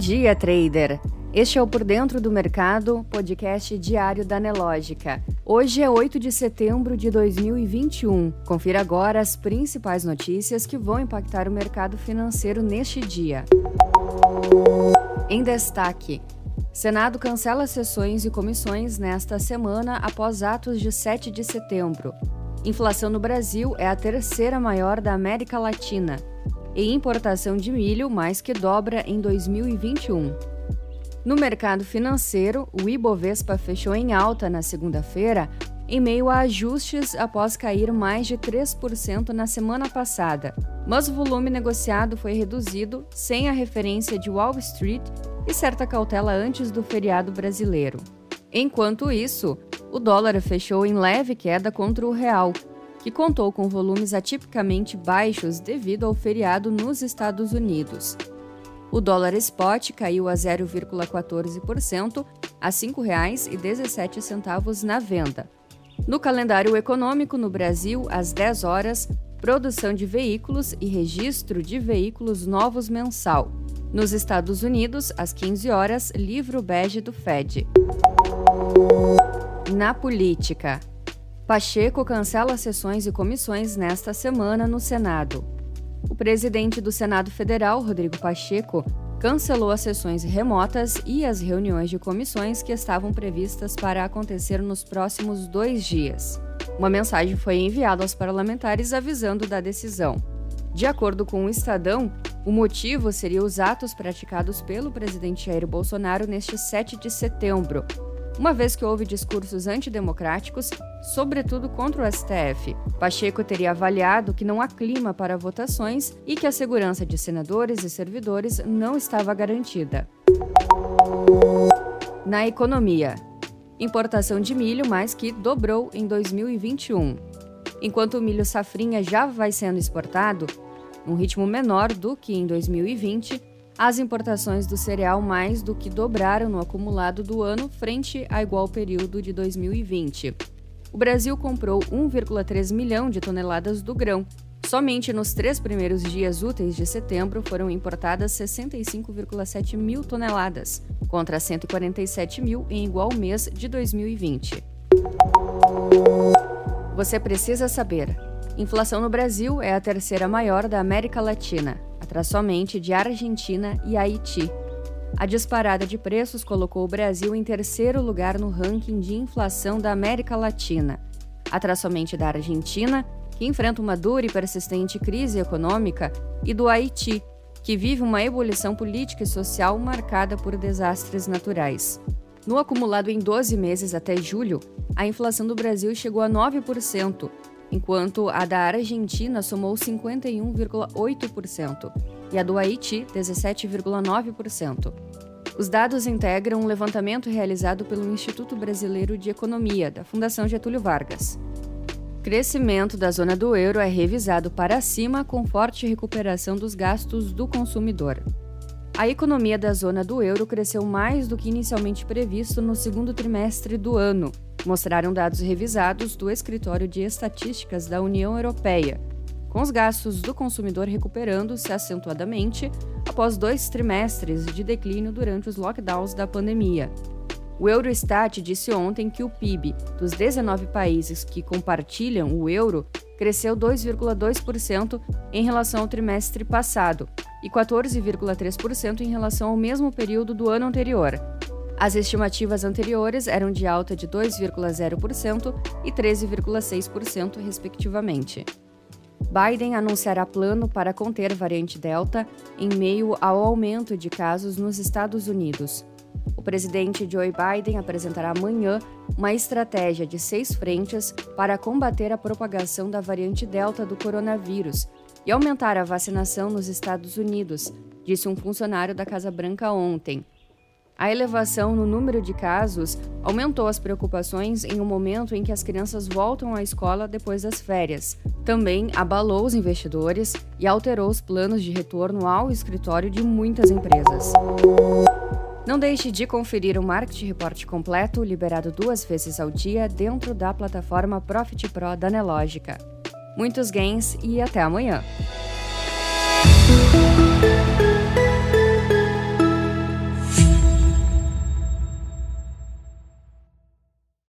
dia, trader! Este é o Por Dentro do Mercado, podcast diário da Nelógica. Hoje é 8 de setembro de 2021. Confira agora as principais notícias que vão impactar o mercado financeiro neste dia. Em destaque: Senado cancela sessões e comissões nesta semana após atos de 7 de setembro. Inflação no Brasil é a terceira maior da América Latina e importação de milho mais que dobra em 2021. No mercado financeiro, o Ibovespa fechou em alta na segunda-feira, em meio a ajustes após cair mais de 3% na semana passada, mas o volume negociado foi reduzido sem a referência de Wall Street e certa cautela antes do feriado brasileiro. Enquanto isso, o dólar fechou em leve queda contra o real, que contou com volumes atipicamente baixos devido ao feriado nos Estados Unidos. O dólar spot caiu a 0,14% a R$ 5,17 na venda. No calendário econômico no Brasil, às 10 horas, produção de veículos e registro de veículos novos mensal. Nos Estados Unidos, às 15 horas, livro bege do Fed. Na política, Pacheco cancela sessões e comissões nesta semana no Senado. O presidente do Senado Federal, Rodrigo Pacheco, cancelou as sessões remotas e as reuniões de comissões que estavam previstas para acontecer nos próximos dois dias. Uma mensagem foi enviada aos parlamentares avisando da decisão. De acordo com o Estadão, o motivo seria os atos praticados pelo presidente Jair Bolsonaro neste 7 de setembro, uma vez que houve discursos antidemocráticos, sobretudo contra o STF. Pacheco teria avaliado que não há clima para votações e que a segurança de senadores e servidores não estava garantida. Na economia, importação de milho mais que dobrou em 2021. Enquanto o milho safrinha já vai sendo exportado, num ritmo menor do que em 2020, as importações do cereal mais do que dobraram no acumulado do ano frente a igual período de 2020. O Brasil comprou 1,3 milhão de toneladas do grão. Somente nos três primeiros dias úteis de setembro foram importadas 65,7 mil toneladas, contra 147 mil em igual mês de 2020. Você precisa saber: inflação no Brasil é a terceira maior da América Latina atrás somente de Argentina e Haiti. A disparada de preços colocou o Brasil em terceiro lugar no ranking de inflação da América Latina, atrás somente da Argentina, que enfrenta uma dura e persistente crise econômica, e do Haiti, que vive uma ebulição política e social marcada por desastres naturais. No acumulado em 12 meses até julho, a inflação do Brasil chegou a 9%, enquanto a da Argentina somou 51,8% e a do Haiti 17,9%. Os dados integram um levantamento realizado pelo Instituto Brasileiro de Economia, da Fundação Getúlio Vargas. Crescimento da zona do euro é revisado para cima com forte recuperação dos gastos do consumidor. A economia da zona do euro cresceu mais do que inicialmente previsto no segundo trimestre do ano, mostraram dados revisados do Escritório de Estatísticas da União Europeia, com os gastos do consumidor recuperando-se acentuadamente após dois trimestres de declínio durante os lockdowns da pandemia. O Eurostat disse ontem que o PIB dos 19 países que compartilham o euro cresceu 2,2% em relação ao trimestre passado e 14,3% em relação ao mesmo período do ano anterior, as estimativas anteriores eram de alta de 2,0% e 13,6%, respectivamente. Biden anunciará plano para conter variante Delta em meio ao aumento de casos nos Estados Unidos. O presidente Joe Biden apresentará amanhã uma estratégia de seis frentes para combater a propagação da variante Delta do coronavírus e aumentar a vacinação nos Estados Unidos, disse um funcionário da Casa Branca ontem. A elevação no número de casos aumentou as preocupações em um momento em que as crianças voltam à escola depois das férias. Também abalou os investidores e alterou os planos de retorno ao escritório de muitas empresas. Não deixe de conferir o Market Report completo, liberado duas vezes ao dia dentro da plataforma Profit Pro da Nelógica. Muitos gains e até amanhã!